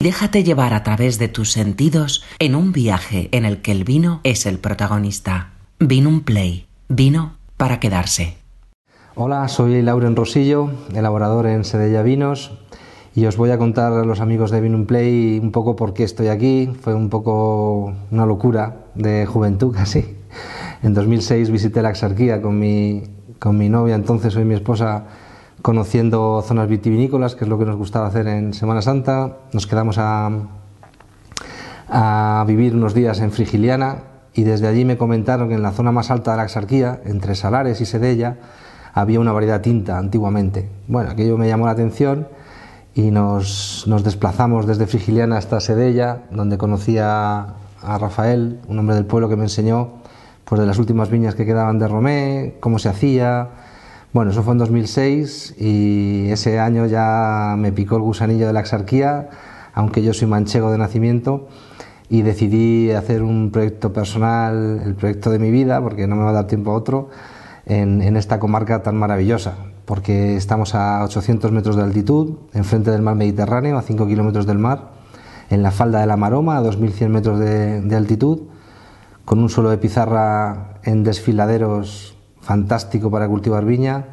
Déjate llevar a través de tus sentidos en un viaje en el que el vino es el protagonista. Vino Play. Vino para quedarse. Hola, soy Lauren Rosillo, elaborador en Sedella Vinos, y os voy a contar a los amigos de Vino Play un poco por qué estoy aquí. Fue un poco una locura de juventud casi. En 2006 visité la Exarquía con mi, con mi novia, entonces hoy mi esposa, conociendo zonas vitivinícolas, que es lo que nos gustaba hacer en Semana Santa. Nos quedamos a, vivir unos días en Frigiliana y desde allí me comentaron que en la zona más alta de la Exarquía, entre Salares y Sedella, había una variedad tinta antiguamente. Bueno, aquello me llamó la atención y nos, desplazamos desde Frigiliana hasta Sedella, donde conocí a, a Rafael, un hombre del pueblo que me enseñó pues, de las últimas viñas que quedaban de Romé, cómo se hacía, bueno, eso fue en 2006 y ese año ya me picó el gusanillo de la exarquía, aunque yo soy manchego de nacimiento, y decidí hacer un proyecto personal, el proyecto de mi vida, porque no me va a dar tiempo a otro, en, esta comarca tan maravillosa, porque estamos a 800 metros de altitud, enfrente del mar Mediterráneo, a 5 kilómetros del mar, en la falda de la Maroma, a 2.100 metros de, de altitud, con un suelo de pizarra en desfiladeros fantástico para cultivar viña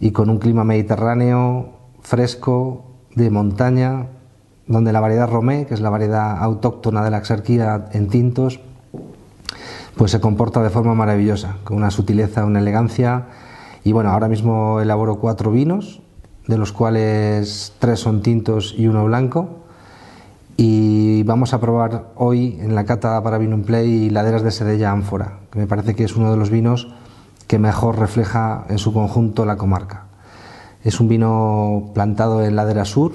y con un clima mediterráneo fresco, de montaña, donde la variedad Romé, que es la variedad autóctona de la Exarquía en tintos, pues se comporta de forma maravillosa, con una sutileza, una elegancia. Y bueno, ahora mismo elaboro cuatro vinos, de los cuales tres son tintos y uno blanco. Y vamos a probar hoy en la cata para Vino Play laderas de Sedella Ánfora, que me parece que es uno de los vinos que mejor refleja en su conjunto la comarca. Es un vino plantado en ladera sur,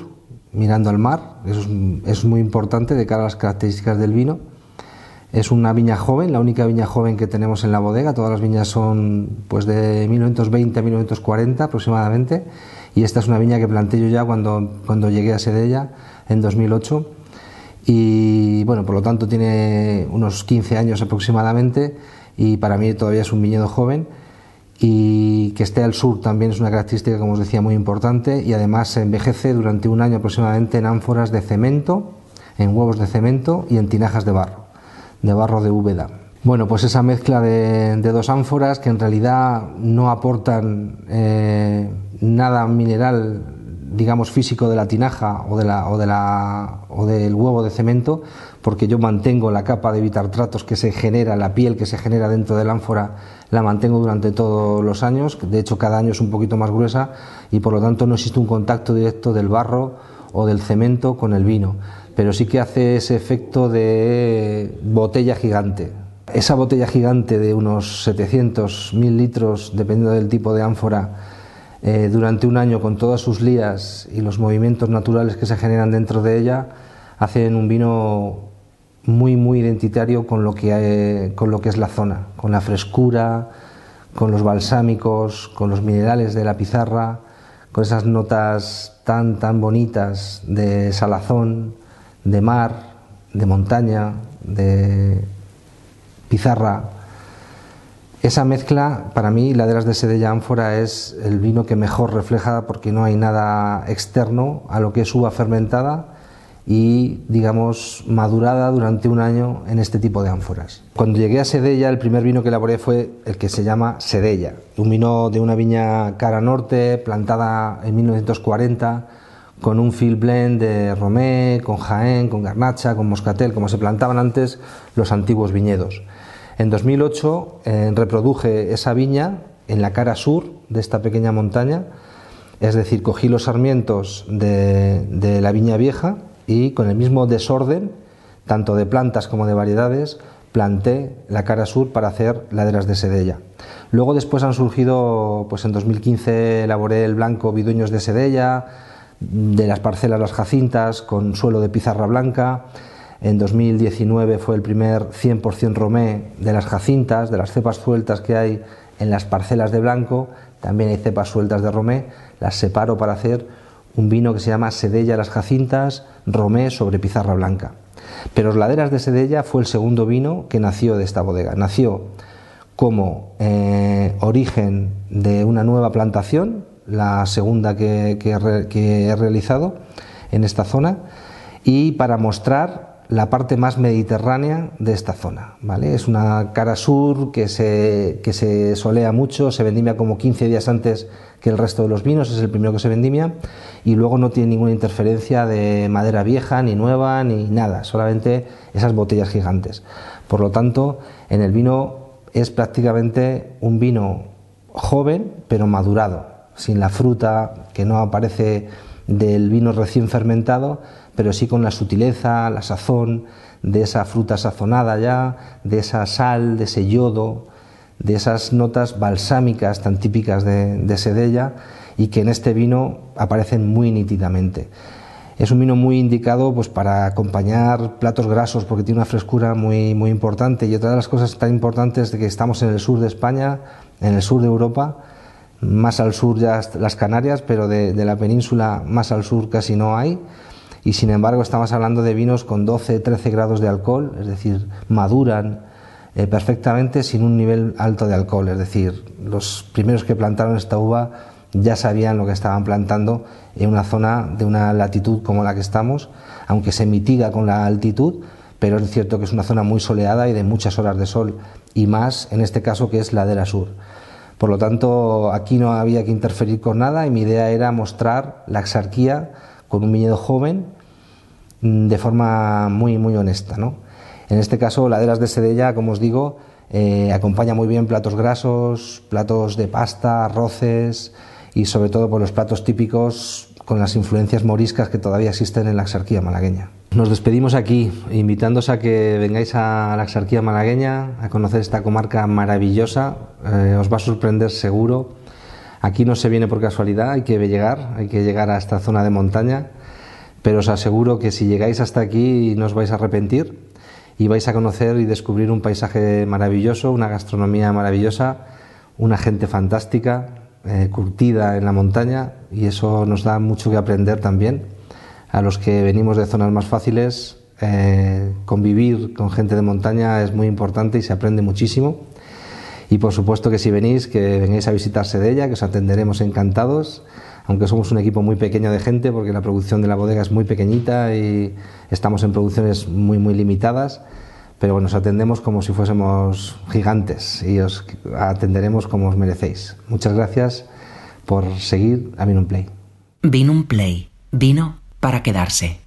mirando al mar, es, muy importante de cara a las características del vino. Es una viña joven, la única viña joven que tenemos en la bodega, todas las viñas son pues de 1920 a 1940 aproximadamente, y esta es una viña que planté yo ya cuando, cuando llegué a Sedella en 2008, y bueno, por lo tanto tiene unos 15 años aproximadamente, y para mí todavía es un viñedo joven, y que esté al sur también es una característica, como os decía, muy importante y además se envejece durante un año aproximadamente en ánforas de cemento, en huevos de cemento y en tinajas de barro, de barro de úbeda. Bueno, pues esa mezcla de, dos ánforas que en realidad no aportan eh, nada mineral, digamos, físico de la tinaja o, de la, o, de la, o del huevo de cemento, porque yo mantengo la capa de bitartratos que se genera, la piel que se genera dentro del ánfora la mantengo durante todos los años, de hecho cada año es un poquito más gruesa y por lo tanto no existe un contacto directo del barro o del cemento con el vino, pero sí que hace ese efecto de botella gigante. Esa botella gigante de unos 700 mil litros, dependiendo del tipo de ánfora, eh, durante un año con todas sus lías y los movimientos naturales que se generan dentro de ella, hacen un vino muy, muy identitario con lo, que, con lo que es la zona, con la frescura, con los balsámicos, con los minerales de la pizarra, con esas notas tan, tan bonitas de salazón, de mar, de montaña, de pizarra. Esa mezcla, para mí, Laderas de Sedella Ánfora es el vino que mejor refleja porque no hay nada externo a lo que es uva fermentada y, digamos, madurada durante un año en este tipo de ánforas. Cuando llegué a Sedella, el primer vino que elaboré fue el que se llama Sedella, un vino de una viña cara norte, plantada en 1940, con un field blend de Romé, con Jaén, con Garnacha, con Moscatel, como se plantaban antes los antiguos viñedos. En 2008 eh, reproduje esa viña en la cara sur de esta pequeña montaña, es decir, cogí los sarmientos de, la viña vieja, y con el mismo desorden, tanto de plantas como de variedades, planté la cara sur para hacer laderas de Sedella. Luego después han surgido, pues en 2015 elaboré el blanco Vidueños de Sedella, de las parcelas Las Jacintas con suelo de pizarra blanca. En 2019 fue el primer 100% romé de las jacintas, de las cepas sueltas que hay en las parcelas de blanco. También hay cepas sueltas de romé. Las separo para hacer un vino que se llama Sedella las Jacintas, Romé sobre pizarra blanca. Pero Laderas de Sedella fue el segundo vino que nació de esta bodega. Nació como eh, origen de una nueva plantación, la segunda que, he realizado en esta zona, y para mostrar la parte más mediterránea de esta zona. ¿vale? Es una cara sur que se, que se solea mucho, se vendimia como 15 días antes que el resto de los vinos, es el primero que se vendimia, y luego no tiene ninguna interferencia de madera vieja, ni nueva, ni nada, solamente esas botellas gigantes. Por lo tanto, en el vino es prácticamente un vino joven, pero madurado, sin la fruta que no aparece del vino recién fermentado, pero sí con la sutileza, la sazón de esa fruta sazonada ya, de esa sal, de ese yodo, de esas notas balsámicas tan típicas de, de Sedella y que en este vino aparecen muy nítidamente. Es un vino muy indicado pues, para acompañar platos grasos porque tiene una frescura muy, muy importante y otra de las cosas tan importantes de que estamos en el sur de España, en el sur de Europa, más al sur ya las Canarias, pero de, la península más al sur casi no hay y sin embargo estamos hablando de vinos con 12-13 grados de alcohol, es decir, maduran, eh, perfectamente sin un nivel alto de alcohol. Es decir, los primeros que plantaron esta uva ya sabían lo que estaban plantando en una zona de una latitud como la que estamos, aunque se mitiga con la altitud, pero es cierto que es una zona muy soleada y de muchas horas de sol, y más en este caso que es ladera sur. Por lo tanto, aquí no había que interferir con nada y mi idea era mostrar la exarquía con un viñedo joven mm, de forma muy, muy honesta. ¿no? En este caso, laderas de Sedella, como os digo, eh, acompaña muy bien platos grasos, platos de pasta, arroces y sobre todo por los platos típicos con las influencias moriscas que todavía existen en la exarquía malagueña. Nos despedimos aquí, invitándoos a que vengáis a la exarquía malagueña, a conocer esta comarca maravillosa, eh, os va a sorprender seguro. Aquí no se viene por casualidad, hay que llegar, hay que llegar a esta zona de montaña, pero os aseguro que si llegáis hasta aquí no os vais a arrepentir y vais a conocer y descubrir un paisaje maravilloso, una gastronomía maravillosa, una gente fantástica, eh, curtida en la montaña y eso nos da mucho que aprender también. A los que venimos de zonas más fáciles, eh, convivir con gente de montaña es muy importante y se aprende muchísimo. Y por supuesto que si venís, que vengáis a visitarse de ella, que os atenderemos encantados aunque somos un equipo muy pequeño de gente, porque la producción de la bodega es muy pequeñita y estamos en producciones muy, muy limitadas, pero bueno, os atendemos como si fuésemos gigantes y os atenderemos como os merecéis. Muchas gracias por seguir a Vinum Play. Vinum Play, vino para quedarse.